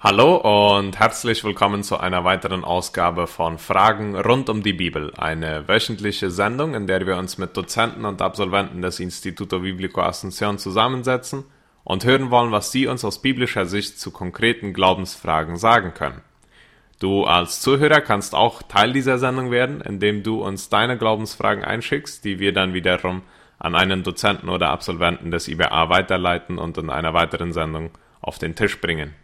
Hallo und herzlich willkommen zu einer weiteren Ausgabe von Fragen rund um die Bibel, eine wöchentliche Sendung, in der wir uns mit Dozenten und Absolventen des Instituto Biblico Asunción zusammensetzen und hören wollen, was sie uns aus biblischer Sicht zu konkreten Glaubensfragen sagen können. Du als Zuhörer kannst auch Teil dieser Sendung werden, indem du uns deine Glaubensfragen einschickst, die wir dann wiederum an einen Dozenten oder Absolventen des IBA weiterleiten und in einer weiteren Sendung auf den Tisch bringen.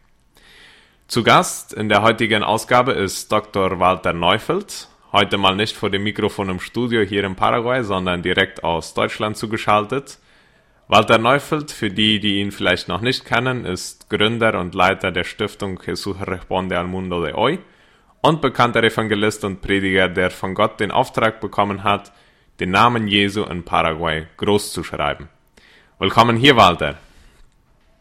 Zu Gast in der heutigen Ausgabe ist Dr. Walter Neufeld. Heute mal nicht vor dem Mikrofon im Studio hier in Paraguay, sondern direkt aus Deutschland zugeschaltet. Walter Neufeld, für die, die ihn vielleicht noch nicht kennen, ist Gründer und Leiter der Stiftung Jesús Responde al Mundo de Hoy und bekannter Evangelist und Prediger, der von Gott den Auftrag bekommen hat, den Namen Jesu in Paraguay groß zu schreiben. Willkommen hier, Walter.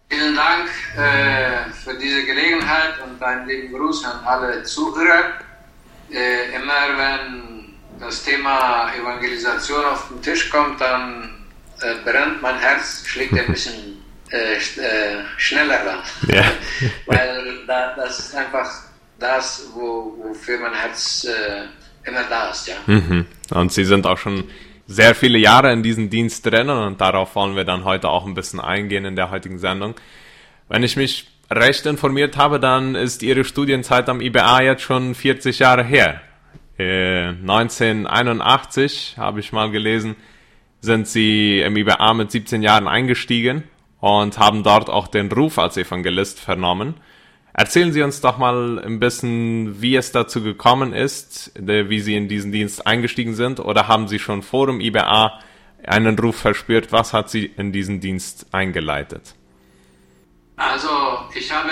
Vielen Dank äh, diese Gelegenheit und einen lieben Gruß an alle Zuhörer. Äh, immer wenn das Thema Evangelisation auf den Tisch kommt, dann äh, brennt mein Herz, schlägt ein bisschen äh, äh, schneller dann. Ja. Weil da, das ist einfach das, wo, wofür mein Herz äh, immer da ist. Ja. Mhm. Und Sie sind auch schon sehr viele Jahre in diesem Dienst drinnen und darauf wollen wir dann heute auch ein bisschen eingehen in der heutigen Sendung. Wenn ich mich recht informiert habe, dann ist Ihre Studienzeit am IBA jetzt schon 40 Jahre her. Äh, 1981 habe ich mal gelesen, sind Sie im IBA mit 17 Jahren eingestiegen und haben dort auch den Ruf als Evangelist vernommen. Erzählen Sie uns doch mal ein bisschen, wie es dazu gekommen ist, wie Sie in diesen Dienst eingestiegen sind, oder haben Sie schon vor dem IBA einen Ruf verspürt? Was hat Sie in diesen Dienst eingeleitet? Also, ich habe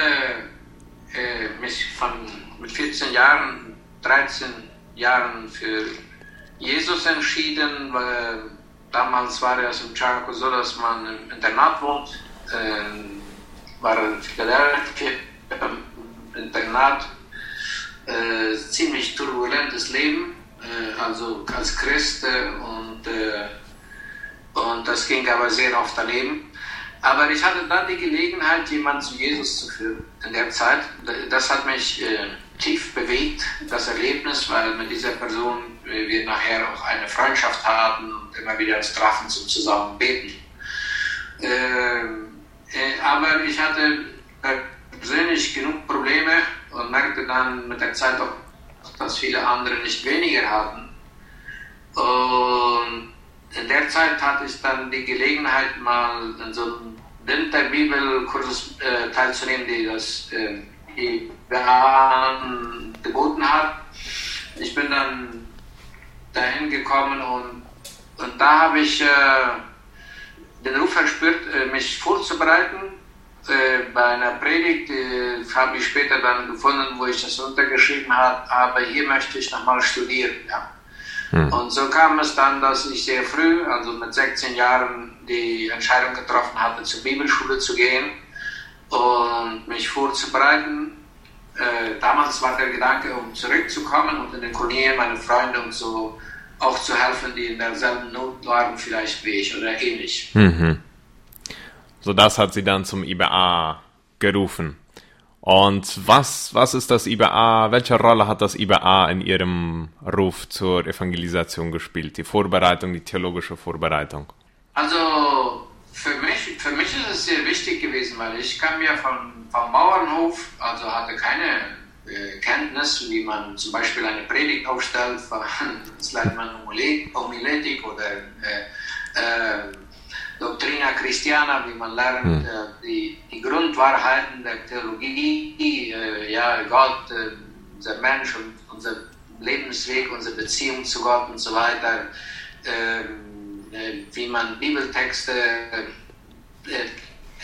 äh, mich von, mit 14 Jahren, 13 Jahren für Jesus entschieden, weil damals war es im Chaco so, dass man im Internat wohnt, äh, war in Philadelphia Internat, äh, ziemlich turbulentes Leben, äh, also als Christ und, äh, und das ging aber sehr oft daneben. Aber ich hatte dann die Gelegenheit, jemanden zu Jesus zu führen in der Zeit. Das hat mich äh, tief bewegt, das Erlebnis, weil mit dieser Person äh, wir nachher auch eine Freundschaft hatten und immer wieder uns trafen zum zusammen beten. Ähm, äh, aber ich hatte persönlich genug Probleme und merkte dann mit der Zeit auch, dass viele andere nicht weniger hatten. Und in der Zeit hatte ich dann die Gelegenheit, mal in so einem Winterbibelkurs äh, teilzunehmen, die das äh, geboten hat. Ich bin dann dahin gekommen und, und da habe ich äh, den Ruf verspürt, äh, mich vorzubereiten äh, bei einer Predigt habe ich später dann gefunden, wo ich das untergeschrieben habe, hier möchte ich nochmal studieren. Ja. Hm. Und so kam es dann, dass ich sehr früh, also mit 16 Jahren, die Entscheidung getroffen hatte, zur Bibelschule zu gehen und mich vorzubereiten. Äh, damals war der Gedanke, um zurückzukommen und in den Kolonien meine Freunde und so auch zu helfen, die in derselben Not waren, vielleicht wie ich oder ähnlich. Mhm. So das hat sie dann zum IBA gerufen. Und was, was ist das IBA? Welche Rolle hat das IBA in ihrem Ruf zur Evangelisation gespielt? Die Vorbereitung, die theologische Vorbereitung? Also für mich, für mich ist es sehr wichtig gewesen, weil ich kam ja vom, vom Bauernhof, also hatte keine äh, Kenntnis, wie man zum Beispiel eine Predigt aufstellt, das lernt man Homiletik oder äh, äh, Doctrina Christiana, wie man lernt, hm. äh, die, die Grundwahrheiten der Theologie, äh, ja, Gott, äh, unser Mensch und unser Lebensweg, unsere Beziehung zu Gott und so weiter, ähm, äh, wie man Bibeltexte,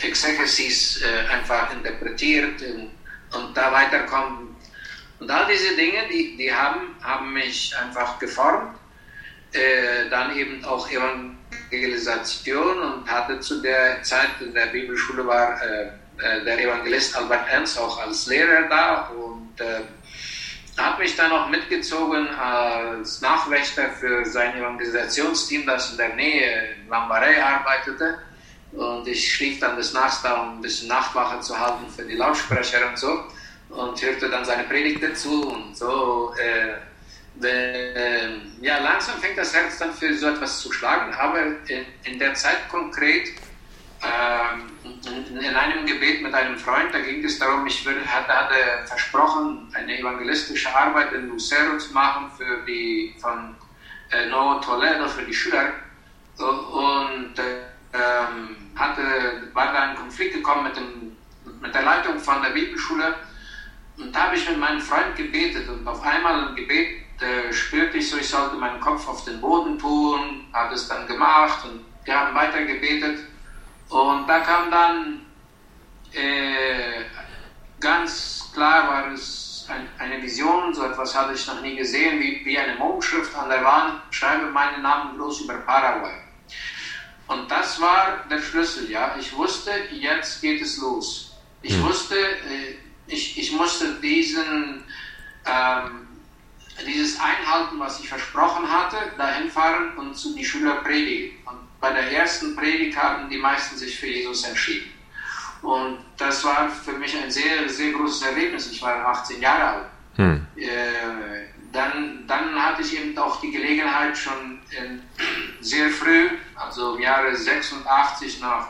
Exegesis einfach interpretiert und, da weiterkommt. Und all diese Dinge, die, die haben, haben mich einfach geformt. dann eben auch Evangel Evangelisation und hatte zu der Zeit in der Bibelschule war äh, äh, der Evangelist Albert Enz auch als Lehrer da und äh, hat mich dann auch mitgezogen als Nachwächter für sein Evangelisationsteam, das in der Nähe in Lambarei arbeitete. Und ich schlief dann des Nachts da, um ein bisschen Nachtwache zu halten für die Lautsprecher und so. und hörte dann seine Predigt dazu und so. Äh, ja, langsam fängt das Herz dann für so etwas zu schlagen, aber in, in der Zeit konkret, äh, in, einem Gebet mit einem Freund, da ging es darum, ich würde, hatte, hatte versprochen, eine evangelistische Arbeit in Lucero zu machen für die von äh, Novo Toledo für die Schüler. Und ähm, hatte, war da in Konflikt gekommen mit, dem, mit der Leitung von der Bibelschule. Und da habe ich mit meinem Freund gebetet und auf einmal im Gebet äh, spürte ich so, ich sollte meinen Kopf auf den Boden tun, habe es dann gemacht und wir haben weiter gebetet und da kam dann äh, ganz klar war es ein, eine Vision, so etwas hatte ich noch nie gesehen, wie, wie eine Mondschrift an der Wand, schreibe meinen Namen bloß über Paraguay. Und das war der Schlüssel, ja. Ich wusste, jetzt geht es los. Ich mhm. wusste, äh, ich, ich musste diesen, ähm, dieses einhalten, was ich versprochen hatte, dahin fahren und zu die Schüler predigen. Und bei der ersten Predigt haben die meisten sich für Jesus entschieden. Und das war für mich ein sehr, sehr großes Erlebnis. Ich war 18 Jahre alt. Hm. Äh, dann, dann hatte ich eben auch die Gelegenheit, schon in, sehr früh, also im Jahre 86 nach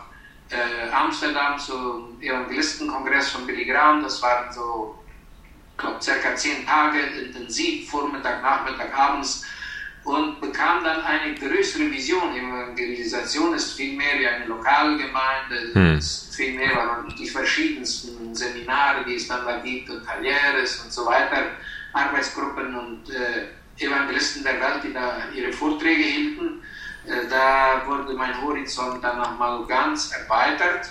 äh, Amsterdam zum Evangelistenkongress von Billy Graham. Das waren so, glaube, circa zehn Tage intensiv, Vormittag, Nachmittag, abends und bekam dann eine größere Vision. Evangelisation ist viel mehr wie eine Lokalgemeinde, hm. ist viel mehr die verschiedensten Seminare, die es dann da gibt und Karrieres und so weiter, Arbeitsgruppen und äh, Evangelisten der Welt, die da ihre Vorträge hielten. Äh, da wurde mein Horizont dann nochmal ganz erweitert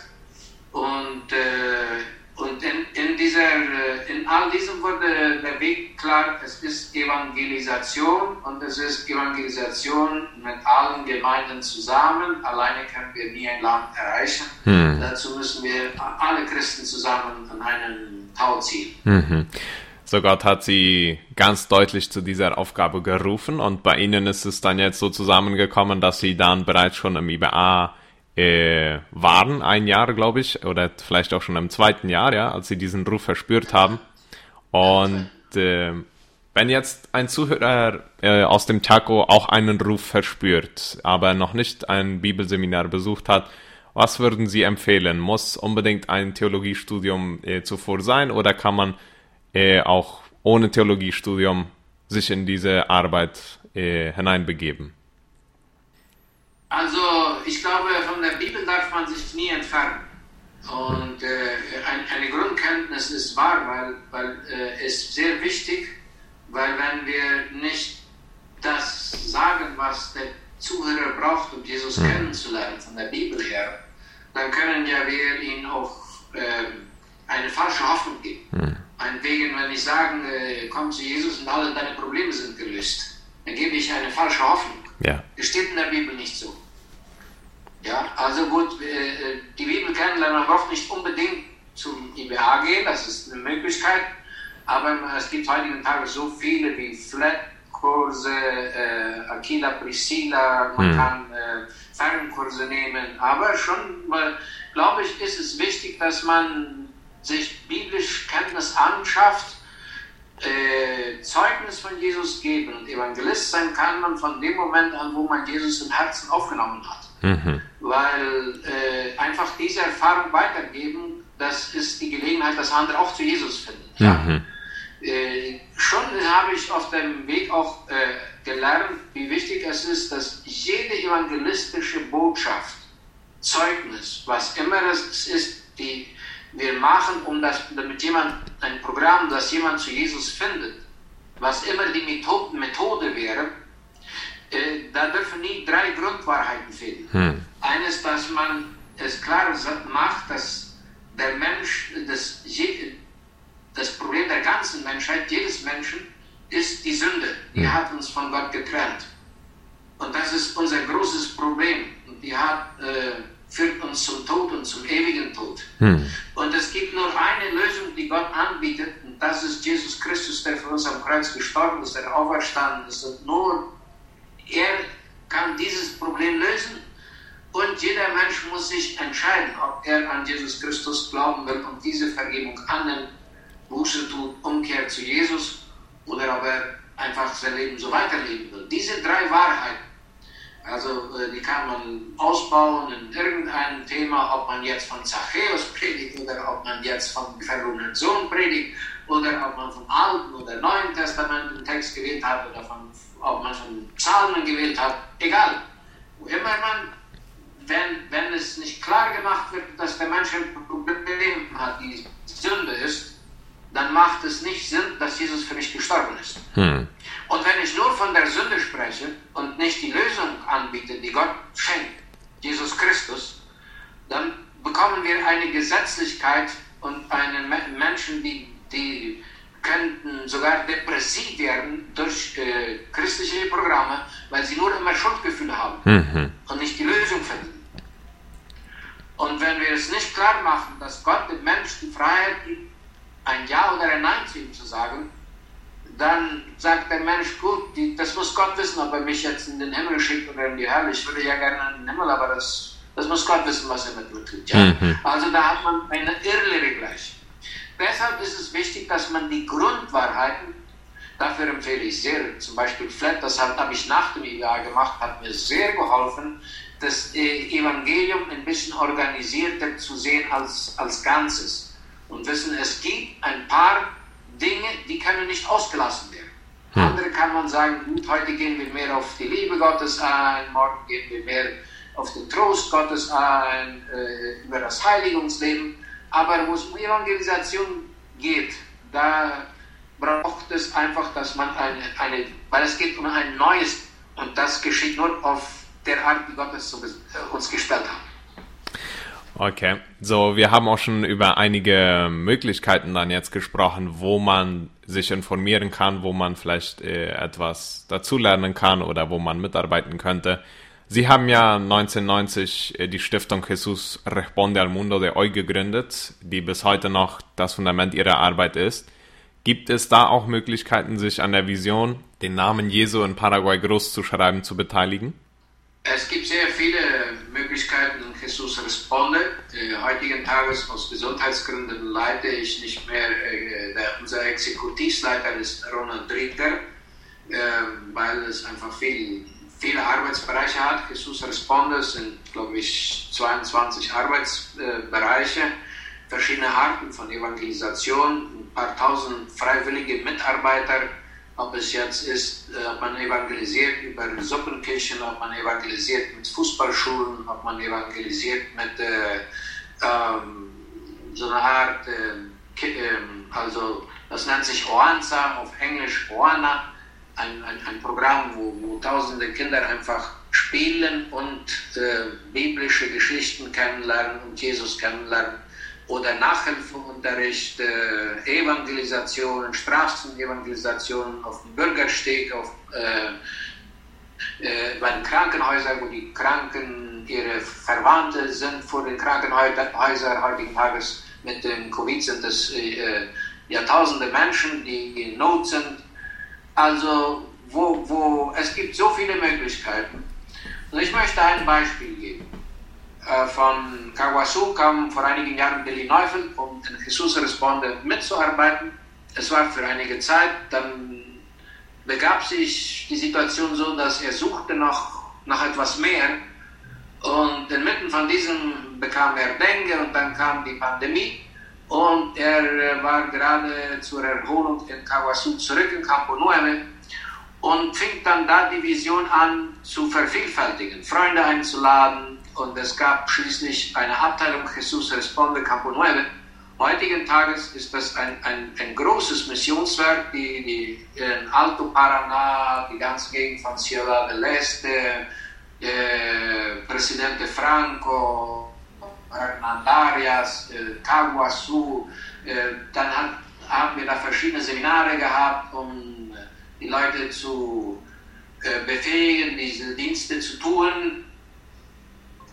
und, äh, und in, in, dieser, äh, in all diesem wurde der Weg klar, es ist Evangelisation und es ist Evangelisation mit allen Gemeinden zusammen. Alleine können wir nie ein Land erreichen. Hm. Dazu müssen wir alle Christen zusammen an einen Tau ziehen. Mhm. So Gott hat sie ganz deutlich zu dieser Aufgabe gerufen und bei ihnen ist es dann jetzt so zusammengekommen, dass sie dann bereits schon im IBA äh, waren, ein Jahr glaube ich, oder vielleicht auch schon im zweiten Jahr, ja, als sie diesen Ruf verspürt haben. Und äh, wenn jetzt ein Zuhörer äh, aus dem Chaco auch einen Ruf verspürt, aber noch nicht ein Bibelseminar besucht hat, was würden Sie empfehlen? Muss unbedingt ein Theologiestudium äh, zuvor sein oder kann man äh, auch ohne Theologiestudium sich in diese Arbeit äh, hineinbegeben? Also ich glaube, darf man sich nie entfernen. Und äh, ein, eine Grundkenntnis ist wahr, weil, weil äh, es sehr wichtig, weil wenn wir nicht das sagen, was der Zuhörer braucht, um Jesus mhm. kennenzulernen, von der Bibel her, dann können ja wir ihm auch äh, eine falsche Hoffnung geben. Mhm. Meinetwegen, wenn ich sage, äh, komm zu Jesus und alle deine Probleme sind gelöst, dann gebe ich eine falsche Hoffnung. Ja. Das steht in der Bibel nicht so. Ja, also gut, äh, die Bibel kennenlernen, man braucht nicht unbedingt zum IBA gehen, das ist eine Möglichkeit, aber es gibt heutigen Tage so viele wie Flat-Kurse, äh, Aquila Priscilla, man hm. kann äh, Fernkurse nehmen, aber schon, glaube ich, ist es wichtig, dass man sich biblisch Kenntnis anschafft, äh, Zeugnis von Jesus geben und Evangelist sein kann man von dem Moment an, wo man Jesus im Herzen aufgenommen hat. Mhm. Weil äh, einfach diese Erfahrung weitergeben, das ist die Gelegenheit, dass andere auch zu Jesus finden. Mhm. Äh, schon habe ich auf dem Weg auch äh, gelernt, wie wichtig es ist, dass jede evangelistische Botschaft, Zeugnis, was immer es ist, die wir machen, um das, damit jemand ein Programm, das jemand zu Jesus findet, was immer die Methode, Methode wäre, äh, da dürfen nie drei Grundwahrheiten fehlen. Hm. Eines, dass man es klar macht, dass der Mensch, das, das Problem der ganzen Menschheit, jedes Menschen, ist die Sünde. Die hm. hat uns von Gott getrennt. Und das ist unser großes Problem. Und die hat äh, führt uns zum Tod und zum ewigen Tod. Hm. Und es gibt nur eine Lösung, die Gott anbietet, und das ist Jesus Christus, der für uns am Kreuz gestorben ist, der auferstanden ist. Und nur er kann dieses Problem lösen. Und jeder Mensch muss sich entscheiden, ob er an Jesus Christus glauben will und diese Vergebung annimmt, Buße er zu Jesus oder ob er einfach sein Leben so weiterleben will. Diese drei Wahrheiten, also äh, die kann man ausbauen in irgendeinem Thema, ob man jetzt von Zachäus predigt oder ob man jetzt vom verlorenen Sohn predigt oder ob man vom Alten oder Neuen Testament einen Text gewählt hat oder von, ob man von Psalmen gewählt hat, egal. Wo immer man, wenn, wenn es nicht klar gemacht wird, dass der Mensch ein Problem hat, die Sünde ist, dann macht es nicht Sinn, dass Jesus für mich gestorben ist. Hm. Und wenn ich nur von der Sünde spreche und nicht die Lösung anbiete, die Gott schenkt, Jesus Christus, dann bekommen wir eine Gesetzlichkeit und einen Menschen, die, die könnten sogar depressiv werden durch äh, christliche Programme, weil sie nur immer Schuldgefühle haben mhm. und nicht die Lösung finden. Und wenn wir es nicht klar machen, dass Gott dem Menschen die Freiheit gibt, ein Ja oder ein Nein zu ihm zu sagen, dann sagt der Mensch, gut, die, das muss Gott wissen, ob er mich jetzt in den Himmel schickt oder in die Hölle. Ich würde ja gerne in den Himmel, aber das, das muss Gott wissen, was er mit mir tut. Ja? Mhm. Also da hat man eine Irrlehre gleich. Deshalb ist es wichtig, dass man die Grundwahrheiten, dafür empfehle ich sehr, zum Beispiel Flat, das habe ich nach dem IWA gemacht, hat mir sehr geholfen, das äh, Evangelium ein bisschen organisierter zu sehen als, als Ganzes und wissen, es gibt ein paar Dinge, die können nicht ausgelassen werden. Hm. Andere kann man sagen, gut, heute gehen wir mehr auf die Liebe Gottes ein, morgen gehen wir mehr auf den Trost Gottes ein, äh, über das Heiligungsleben. Aber wo es um Evangelisation geht, da braucht es einfach, dass man eine, eine, weil es geht um ein neues und das geschieht nur auf der Art, wie Gott es uns gestellt hat. Okay, so wir haben auch schon über einige Möglichkeiten dann jetzt gesprochen, wo man sich informieren kann, wo man vielleicht äh, etwas dazulernen kann oder wo man mitarbeiten könnte. Sie haben ja 1990 äh, die Stiftung Jesus Responde al Mundo de Hoy gegründet, die bis heute noch das Fundament ihrer Arbeit ist. Gibt es da auch Möglichkeiten, sich an der Vision, den Namen Jesu in Paraguay groß zu schreiben, zu beteiligen? Es gibt sehr viele Möglichkeiten Jesus Responde. Äh, heutigen Tages aus Gesundheitsgründen leite ich nicht mehr, äh, der, unser Exekutivleiter ist Ronald Dritter, äh, weil es einfach viel, viele Arbeitsbereiche hat. Jesus Responde sind, glaube ich, 22 Arbeitsbereiche, verschiedene Arten von Evangelisation, ein paar tausend freiwillige Mitarbeiter ob es jetzt ist, äh, ob man evangelisiert über Suppenkirchen, ob man evangelisiert mit Fußballschulen, ob man evangelisiert mit äh, ähm, so einer Art, äh, also das nennt sich Oanza, auf Englisch Oana, ein, ein, ein Programm, wo, wo, tausende Kinder einfach spielen und äh, biblische Geschichten kennenlernen und Jesus kennenlernen oder Nachhilfeunterricht, äh, Evangelisationen, Straßenevangelisationen auf dem Bürgersteg, auf, äh, äh, bei den Krankenhäusern, wo die Kranken ihre Verwandte sind vor den Krankenhäusern heutigen Tages. Mit dem Covid sind es äh, Jahrtausende Menschen, die in Not sind. Also, wo, wo, es gibt so viele Möglichkeiten. Und ich möchte ein Beispiel geben. Äh, von Kawasu kam vor einigen Jahren Billy Neufeld, um in Jesus Responde mitzuarbeiten. Es war für einige Zeit, dann begab sich die Situation so, dass er suchte noch nach etwas mehr und inmitten von diesem bekam er Dengue und dann kam die Pandemie und er äh, war gerade zur Erholung in Kawasu zurück in Campo Nueve und fing dann da die Vision an zu vervielfältigen, Freunde einzuladen, und es gab schließlich eine Abteilung Jesus Responde Campo Nueve. Heutigen Tages ist das ein, ein, ein großes Missionswerk, die, die in Alto Paraná, die ganze Gegend von Ciudad del Este, äh, Präsident Franco, Hernandarias, äh, Caguasu, äh, dann hat, haben wir da verschiedene Seminare gehabt, um die Leute zu äh, befähigen, diese Dienste zu tun.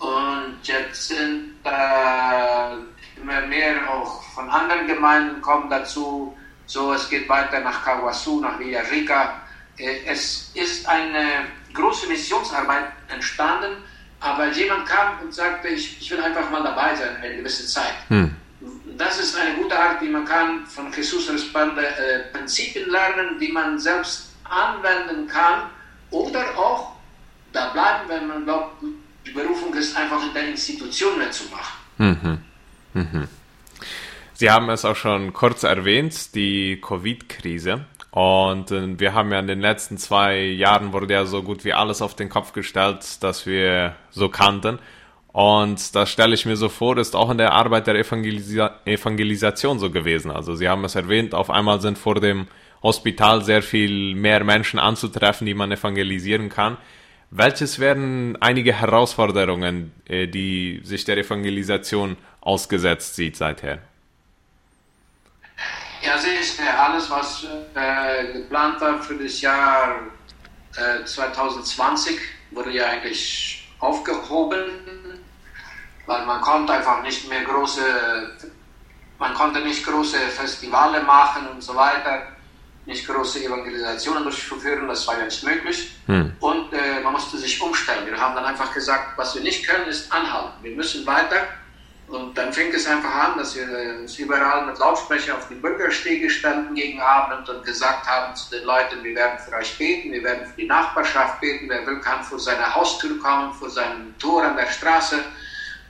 Und jetzt sind äh, immer mehr auch von anderen Gemeinden kommen dazu. So, es geht weiter nach Kawasu, nach Villarrica. Äh, es ist eine große Missionsarbeit entstanden, aber jemand kam und sagte, ich, ich will einfach mal dabei sein eine gewisse Zeit. Hm. das ist eine gute Art, wie man kann von Jesus Responder äh, Prinzipien lernen, die man selbst anwenden kann oder auch da bleiben, wenn man glaubt, die Berufung ist einfach in der Institution mitzumachen. Mhm. Mhm. Sie haben es auch schon kurz erwähnt, die Covid-Krise. Und äh, wir haben ja in den letzten zwei Jahren wurde ja so gut wie alles auf den Kopf gestellt, das wir so kannten. Und das stelle ich mir so vor, ist auch in der Arbeit der Evangelisa Evangelisation so gewesen. Also Sie haben es erwähnt, auf einmal sind vor dem Hospital sehr viel mehr Menschen anzutreffen, die man evangelisieren kann. Welches wären einige Herausforderungen, äh, die sich der Evangelisation ausgesetzt sieht seither? Ja, sicher. Alles, was äh, geplant war für das Jahr äh, 2020, wurde ja eigentlich aufgehoben, weil man konnte einfach nicht mehr große, man konnte nicht große Festivale machen und so weiter, nicht große Evangelisationen durchführen, das war ja nicht möglich. Hm. Und äh, man musste sich umstellen. Wir haben dann einfach gesagt, was wir nicht können, ist anhalten. Wir müssen weiter und dann fing es einfach an, dass wir uns überall mit Lautsprecher auf die Bürgerstege standen gegen Abend und gesagt haben zu den Leuten, wir werden für euch beten, wir werden für die Nachbarschaft beten, wer will, kann vor seiner Haustür kommen, vor seinem Tor an der Straße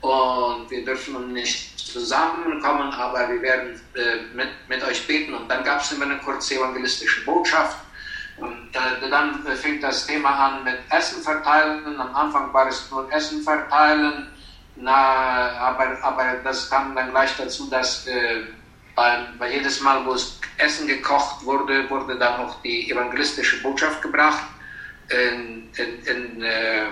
und wir dürfen nicht zusammenkommen, aber wir werden äh, mit, mit euch beten. Und dann gab es immer eine kurze evangelistische Botschaft. Und äh, dann fing das Thema an mit Essen verteilen. Am Anfang war es nur Essen verteilen na, aber, aber das kam dann gleich dazu, dass äh, bei, bei jedes Mal, wo es Essen gekocht wurde, wurde dann auch die evangelistische Botschaft gebracht. In, in, in, äh,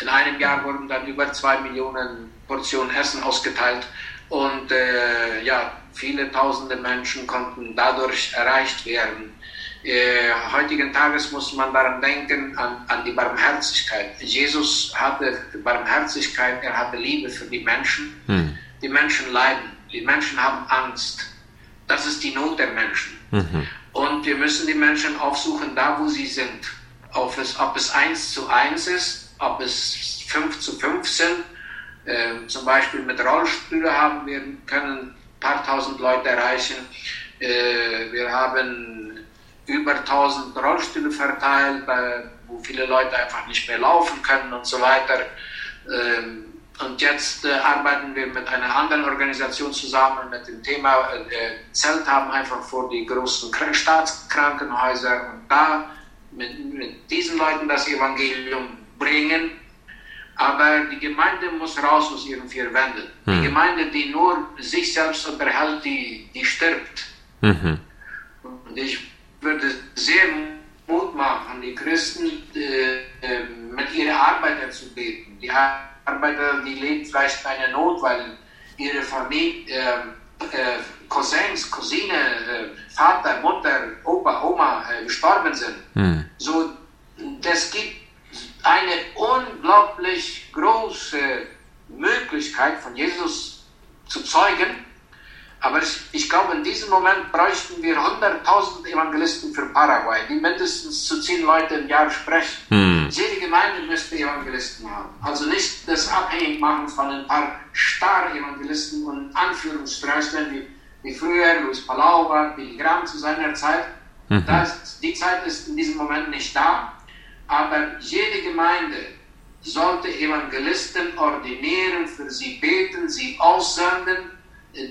in einem Jahr wurden dann über zwei Millionen Portionen Essen ausgeteilt und äh, ja, viele tausende Menschen konnten dadurch erreicht werden. Äh, heutigen Tages muss man daran denken, an, an die Barmherzigkeit. Jesus hatte Barmherzigkeit, er hatte Liebe für die Menschen. Hm. Die Menschen leiden, die Menschen haben Angst. Das ist die Not der Menschen. Mhm. Und wir müssen die Menschen aufsuchen, da wo sie sind. Ob es, ob es 1 zu 1 ist, ob es 5 zu 5 sind. Äh, zum Beispiel mit Rollstühlen haben wir können ein paar tausend Leute erreichen. Äh, wir haben über 1000 Rollstühle verteilt, wo viele Leute einfach nicht mehr laufen können und so weiter. Ähm, und jetzt äh, arbeiten wir mit einer anderen Organisation zusammen mit dem Thema äh, Zelt haben einfach vor die großen Staatskrankenhäuser und da mit, mit diesen Leuten das Evangelium bringen. Aber die Gemeinde muss raus aus ihren vier Wänden. Hm. Die Gemeinde, die nur sich selbst unterhält, die, die stirbt. Mhm. Und ich würde sehr Mut machen, die Christen äh, äh, mit ihrer Arbeiter zu beten. Die Arbeiter, die leben vielleicht eine Not, weil ihre Familie, äh, äh Cousins, Cousine, äh, Vater, Mutter, Opa, Oma äh, gestorben sind. Hm. So, das gibt eine unglaublich große Möglichkeit von Jesus zu zeugen aber ich, ich, glaube, in diesem Moment bräuchten wir 100.000 Evangelisten für Paraguay, die mindestens zu zehn Leute im Jahr sprechen. Hm. Jede Gemeinde müsste Evangelisten haben. Also nicht das abhängig machen von ein paar Star-Evangelisten und Anführungsstreichern wie, wie früher Luis Palau war, Billy Graham zu seiner Zeit. Mhm. Das, die Zeit ist in diesem Moment nicht da. Aber jede Gemeinde sollte Evangelisten ordinieren, für sie beten, sie aussenden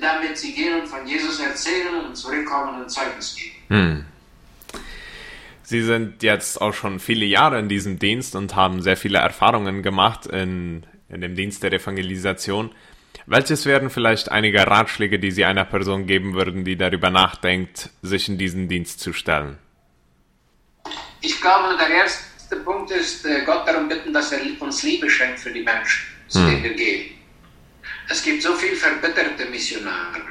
damit sie gehen und von Jesus erzählen und zurückkommen und Zeugnis geben. Hm. Sie sind jetzt auch schon viele Jahre in diesem Dienst und haben sehr viele Erfahrungen gemacht in, in dem Dienst der Evangelisation. Welches wären vielleicht einige Ratschläge, die Sie einer Person geben würden, die darüber nachdenkt, sich in diesen Dienst zu stellen? Ich glaube, der erste Punkt ist, äh, Gott darum bitten, dass er uns Liebe schenkt für die Menschen, zu denen wir gehen. Es gibt so viel verbitterte Missionare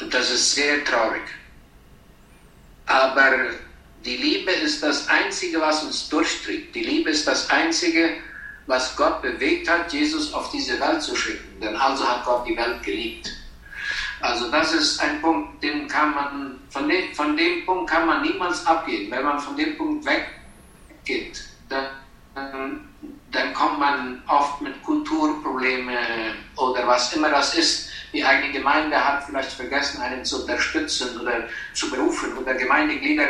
und das ist sehr traurig. Aber die Liebe ist das Einzige, was uns durchtritt. Die Liebe ist das Einzige, was Gott bewegt hat, Jesus auf diese Welt zu schicken. Denn also hat Gott die Welt geliebt. Also das ist ein Punkt, den kann man, von dem, von dem Punkt kann man niemals abgehen. Wenn man von dem Punkt weggeht, dann dann kommt man oft mit Kulturproblemen oder was immer das ist, die eigene Gemeinde hat vielleicht vergessen, einen zu unterstützen oder zu berufen oder Gemeindeglieder,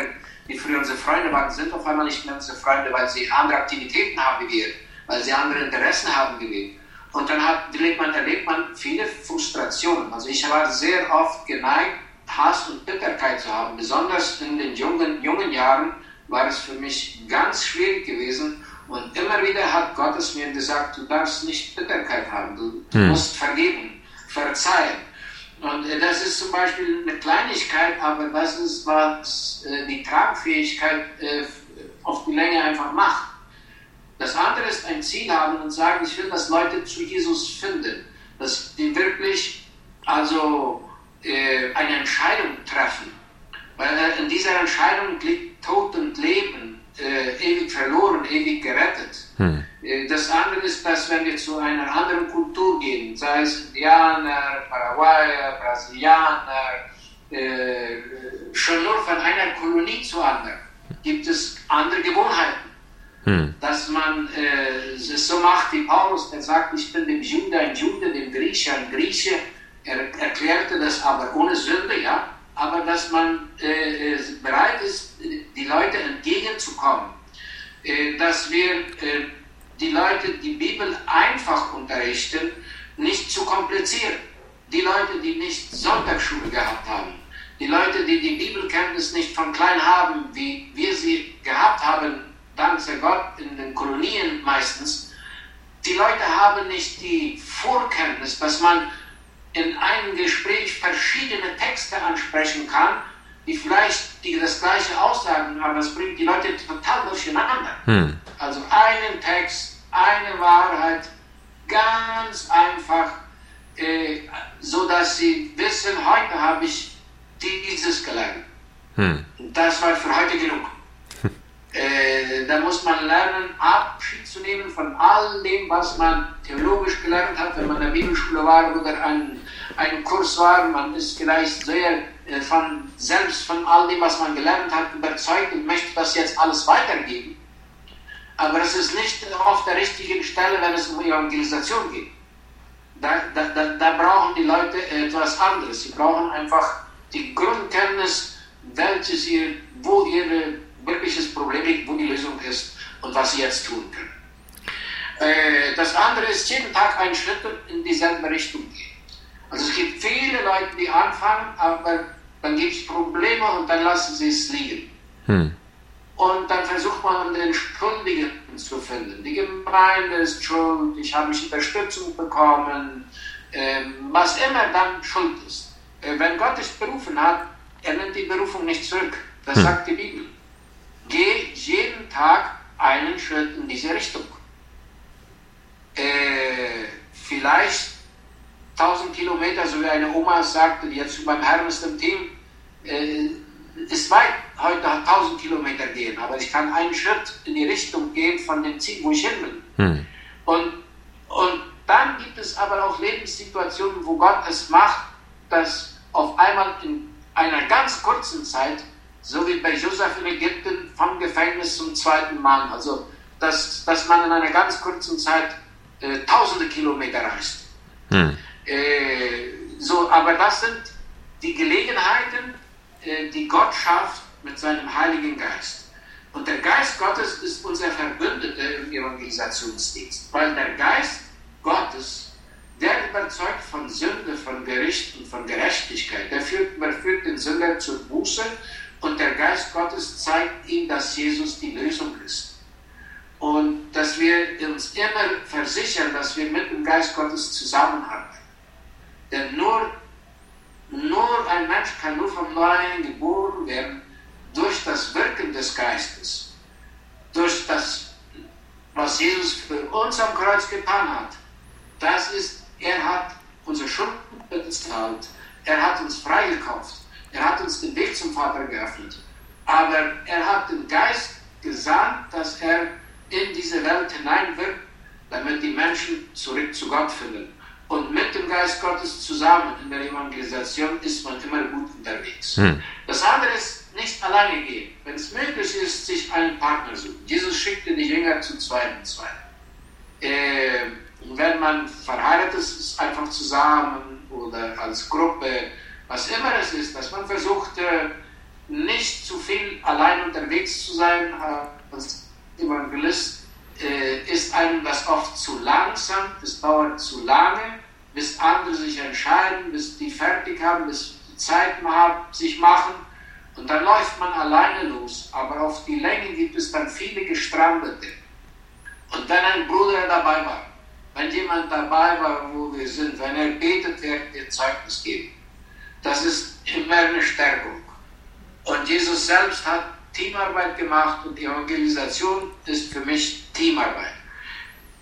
die früher unsere Freunde waren, sind auf einmal nicht mehr unsere Freunde, weil sie andere Aktivitäten haben wie wir, weil sie andere Interessen haben wie wir. Und dann hat, erlebt, man, erlebt man viele Frustrationen. Also ich war sehr oft geneigt, Hass und Bitterkeit zu haben. Besonders in den jungen, jungen Jahren war es für mich ganz schwierig gewesen. Und immer wieder hat Gott es mir gesagt, du darfst nicht Bitterkeit haben, du hm. musst vergeben, verzeihen. Und äh, das ist zum Beispiel eine Kleinigkeit, aber das ist, was äh, die Tragfähigkeit äh, auf die Länge einfach macht. Das andere ist ein Ziel haben und sagen, ich will, dass Leute zu Jesus finden, dass die wirklich also eine Entscheidung treffen. Weil in dieser Entscheidung liegt Tod und Leben, äh, ewig verloren, ewig gerettet. Hm. Äh, das andere ist, dass wenn wir zu einer anderen Kultur gehen, sei es Indianer, Paraguayer, Brasilianer, äh, schon nur von einer Kolonie zu anderen, gibt es andere Gewohnheiten. Hm. Dass man äh, es so macht wie Paulus, der sagt, ich bin dem Jude ein Jude, dem Grieche ein Grieche. Er erklärte das aber ohne Sünde, ja. Aber dass man äh, äh bereit ist, die Leute entgegenzukommen. Äh, dass wir äh, die Leute die Bibel einfach unterrichten, nicht zu kompliziert. Die Leute, die nicht Sonntagsschule gehabt haben, die Leute, die die Bibelkenntnis nicht von klein haben, wie wir sie gehabt haben, dank sei Gott, in den Kolonien meistens, die Leute haben nicht die Vorkenntnis, dass man in einem Gespräch verschiedene Texte ansprechen kann, die vielleicht die das gleiche aussagen, aber das bringt die Leute total durcheinander. Hm. Also einen Text, eine Wahrheit, ganz einfach, äh, so dass sie wissen, heute habe ich dieses gelernt. Hm. Das war für heute genug. Äh, da muss man lernen, Abschied zu nehmen von all dem, was man theologisch gelernt hat, wenn man in der Bibelschule war oder ein, ein Kurs war. Man ist vielleicht sehr äh, von, selbst von all dem, was man gelernt hat, überzeugt und möchte das jetzt alles weitergeben. Aber es ist nicht auf der richtigen Stelle, wenn es um Evangelisation geht. Da, da, da, da brauchen die Leute etwas anderes. Sie brauchen einfach die Grundkenntnis, welches ihr, wo ihre wirkliches Problem liegt, wo die Lösung ist und was sie jetzt tun können. Äh, das andere ist jeden Tag einen Schritt in dieselbe Richtung gehen. Also es gibt viele Leute, die anfangen, aber dann gibt es Probleme und dann lassen sie es liegen. Hm. Und dann versucht man den Schuldigen zu finden. Die Gemeinde ist schuld, ich habe nicht Unterstützung bekommen, ähm, was immer dann schuld ist. Äh, wenn Gott dich berufen hat, er nimmt die Berufung nicht zurück. Das hm. sagt die Bibel. Geh jeden Tag einen Schritt in diese Richtung. Äh, vielleicht 1000 Kilometer, so wie eine Oma sagte, die jetzt beim Herrn ist im Team, äh, ist weit, heute 1000 Kilometer gehen, aber ich kann einen Schritt in die Richtung gehen von dem Ziel, wo ich hin will. Hm. Und, und dann gibt es aber auch Lebenssituationen, wo Gott es macht, dass auf einmal in einer ganz kurzen Zeit so wie bei Josef in Ägypten vom Gefängnis zum zweiten Mann. Also, dass, dass man in einer ganz kurzen Zeit äh, tausende Kilometer reist. Hm. Äh, so, aber das sind die Gelegenheiten, äh, die Gott schafft mit seinem Heiligen Geist. Und der Geist Gottes ist unser Verbündeter im Evangelisationsdienst, weil der Geist Gottes, der überzeugt von Sünde, von Gericht und von Gerechtigkeit, der führt, der führt den Sünder zur Buße und der Geist Gottes zeigt ihm, dass Jesus die Lösung ist. Und dass wir uns immer versichern, dass wir mit dem Geist Gottes zusammenarbeiten. Denn nur, nur ein Mensch kann nur vom Neuen geboren werden durch das Wirken des Geistes. Durch das, was Jesus für uns am Kreuz getan hat. Das ist, er hat unsere Schulden bezahlt. Er hat uns freigekauft. Er hat uns den Weg zum Vater geöffnet. Aber er hat den Geist gesandt, dass er in diese Welt hineinwirkt, damit die Menschen zurück zu Gott finden. Und mit dem Geist Gottes zusammen in der Evangelisation ist man immer gut unterwegs. Hm. Das andere ist nicht alleine gehen. Wenn es möglich ist, sich einen Partner suchen. Jesus schickte die Jünger zu zwei und zwei. Äh, Und wenn man verheiratet ist, einfach zusammen oder als Gruppe, was immer es ist, dass man versucht, äh, nicht zu viel allein unterwegs zu sein als Evangelist, äh, ist einem das oft zu langsam, es dauert zu lange, bis andere sich entscheiden, bis die fertig haben, bis die Zeit sich machen und dann läuft man alleine los. Aber auf die Länge gibt es dann viele Gestrandete. Und wenn ein Bruder dabei war, wenn jemand dabei war, wo wir sind, wenn er betet, wird er Zeugnis geben. Das ist immer eine Stärkung. Und Jesus selbst hat Teamarbeit gemacht und die Evangelisation ist für mich Teamarbeit.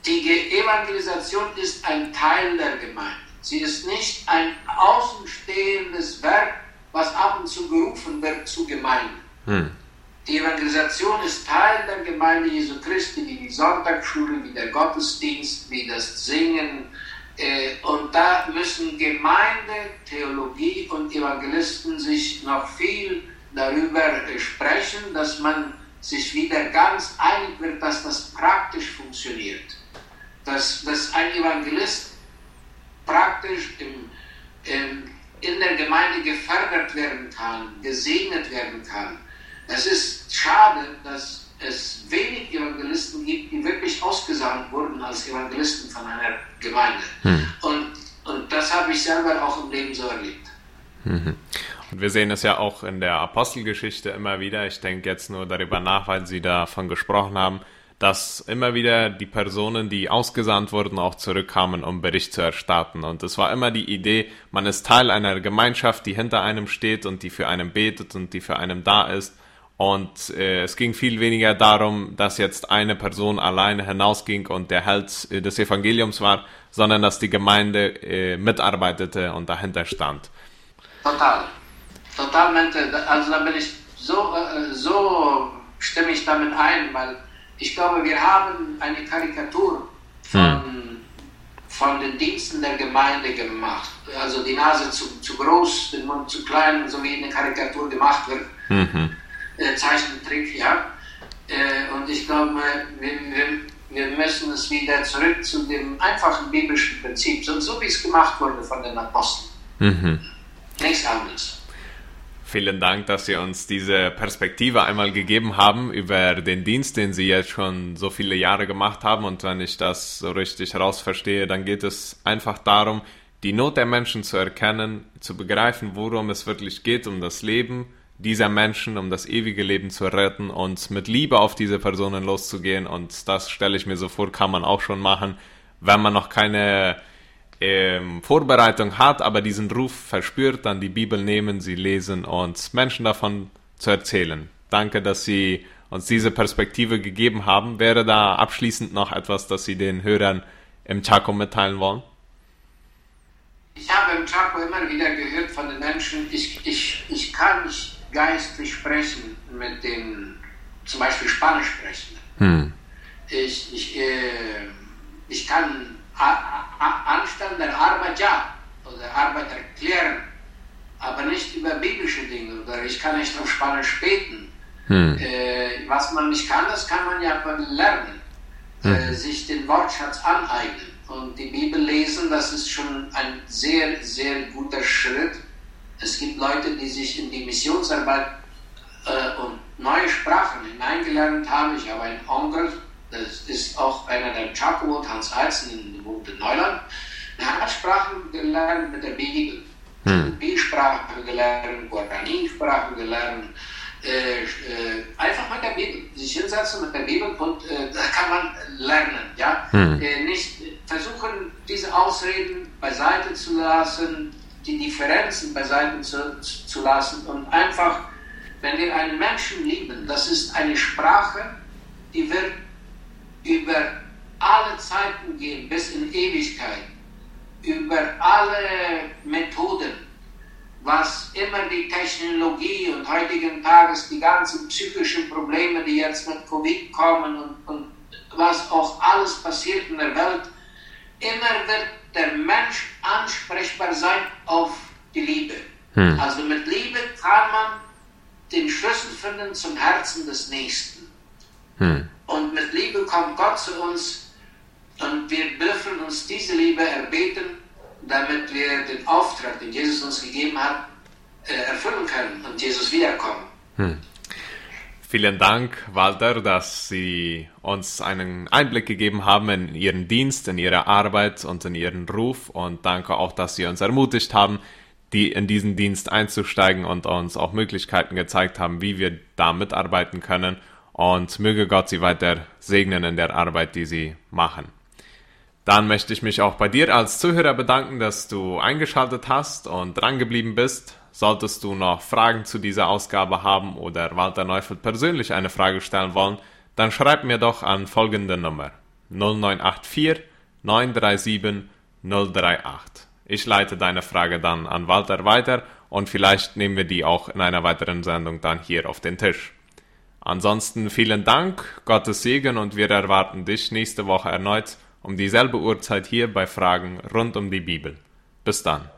Die Evangelisation ist ein Teil der Gemeinde. Sie ist nicht ein außenstehendes Werk, was ab und zu gerufen wird zu Gemeinde. Hm. Die Evangelisation ist Teil der Gemeinde Jesu Christi, wie die Sonntagsschule, wie der Gottesdienst, wie das Singen. Äh, und da müssen Gemeinde, Theologie und Evangelisten sich noch viel darüber äh, sprechen, dass man sich wieder ganz einig wird, dass das praktisch funktioniert. Dass, dass ein Evangelist praktisch im, im, in der Gemeinde gefördert werden kann, gesegnet werden kann es ist schade, dass es wenig Evangelisten gibt, die wirklich ausgesandt wurden als Evangelisten von einer Gemeinde. Hm. Und, und das habe ich selber auch im Leben so erlebt. Mhm. Und wir sehen es ja auch in der Apostelgeschichte immer wieder. Ich denke jetzt nur darüber nach, weil Sie davon gesprochen haben, dass immer wieder die Personen, die ausgesandt wurden, auch zurückkamen, um Bericht zu erstatten. Und es war immer die Idee, man ist Teil einer Gemeinschaft, die hinter einem steht und die für einen betet und die für einen da ist. Und äh, es ging viel weniger darum, dass jetzt eine Person alleine hinausging und der Held äh, des Evangeliums war, sondern dass die Gemeinde äh, mitarbeitete und dahinter stand. Total. Totalmente. Also da bin ich so, äh, so stimme ich damit ein, weil ich glaube, wir haben eine Karikatur von, hm. von den Diensten der Gemeinde gemacht. Also die Nase zu, zu groß, den Mund zu klein, so wie eine Karikatur gemacht wird. Mhm äh, Zeichentrick, ja. Äh, und ich glaube, wir, wir, wir, müssen es wieder zurück zu dem einfachen biblischen Prinzip, so, so wie es gemacht wurde von den Aposteln. Mhm. Nichts anderes. Vielen Dank, dass Sie uns diese Perspektive einmal gegeben haben über den Dienst, den Sie jetzt schon so viele Jahre gemacht haben. Und wenn ich das so richtig rausverstehe, dann geht es einfach darum, die Not der Menschen zu erkennen, zu begreifen, worum es wirklich geht, um das Leben dieser Menschen, um das ewige Leben zu retten und mit Liebe auf diese Personen loszugehen. Und das stelle ich mir so vor, kann man auch schon machen, wenn man noch keine ähm, Vorbereitung hat, aber diesen Ruf verspürt, dann die Bibel nehmen, sie lesen und Menschen davon zu erzählen. Danke, dass Sie uns diese Perspektive gegeben haben. Wäre da abschließend noch etwas, das Sie den Hörern im Chaco mitteilen wollen? Ich habe im Chaco immer wieder gehört von den Menschen, ich, ich, ich kann nicht geistlich sprechen mit den zum Beispiel Spanisch sprechen. Hm. Ich, ich, äh, ich kann Anstand der Arbeit ja oder Arbeit erklären, aber nicht über biblische Dinge oder ich kann nicht auf Spanisch beten. Hm. Äh, was man nicht kann, das kann man ja lernen, hm. äh, sich den Wortschatz aneignen und die Bibel lesen, das ist schon ein sehr, sehr guter Schritt es gibt Leute, die sich in die Missionsarbeit äh, und neue Sprachen hineingelernt haben. Ich habe einen Onkel, das ist auch einer der Chaco, Hans Eizen, wohnt in Neuland. Er hat Sprachen gelernt mit der Bibel. Hm. B-Sprache gelernt, Guarani-Sprache gelernt. Äh, äh, einfach mit der Bibel, sich hinsetzen mit der Bibel und äh, da kann man lernen. Ja? Hm. Äh, nicht versuchen, diese Ausreden beiseite zu lassen, die Differenzen beiseite zu, zu lassen und einfach, wenn wir einen Menschen lieben, das ist eine Sprache, die wird über alle Zeiten gehen, bis in Ewigkeit, über alle Methoden, was immer die Technologie und heutigen Tages die ganzen psychischen Probleme, die jetzt mit Covid kommen und, und was auch alles passiert in der Welt, immer wird der Mensch ansprechbar sein auf die Liebe. Hm. Also mit Liebe kann man den Schlüssel finden zum Herzen des Nächsten. Hm. Und mit Liebe kommt Gott zu uns Und wir dürfen uns diese Liebe erbeten, damit wir den Auftrag, den Jesus uns gegeben hat, äh, erfüllen können und Jesus wiederkommen. Hm. Vielen Dank, Walter, dass Sie uns einen Einblick gegeben haben in Ihren Dienst, in Ihre Arbeit und in Ihren Ruf. Und danke auch, dass Sie uns ermutigt haben, die in diesen Dienst einzusteigen und uns auch Möglichkeiten gezeigt haben, wie wir da mitarbeiten können. Und möge Gott Sie weiter segnen in der Arbeit, die Sie machen. Dann möchte ich mich auch bei dir als Zuhörer bedanken, dass du eingeschaltet hast und drangeblieben bist. Solltest du noch Fragen zu dieser Ausgabe haben oder Walter Neufeld persönlich eine Frage stellen wollen, dann schreib mir doch an folgende Nummer 0984 937 038. Ich leite deine Frage dann an Walter weiter und vielleicht nehmen wir die auch in einer weiteren Sendung dann hier auf den Tisch. Ansonsten vielen Dank, Gottes Segen und wir erwarten dich nächste Woche erneut um dieselbe Uhrzeit hier bei Fragen rund um die Bibel. Bis dann.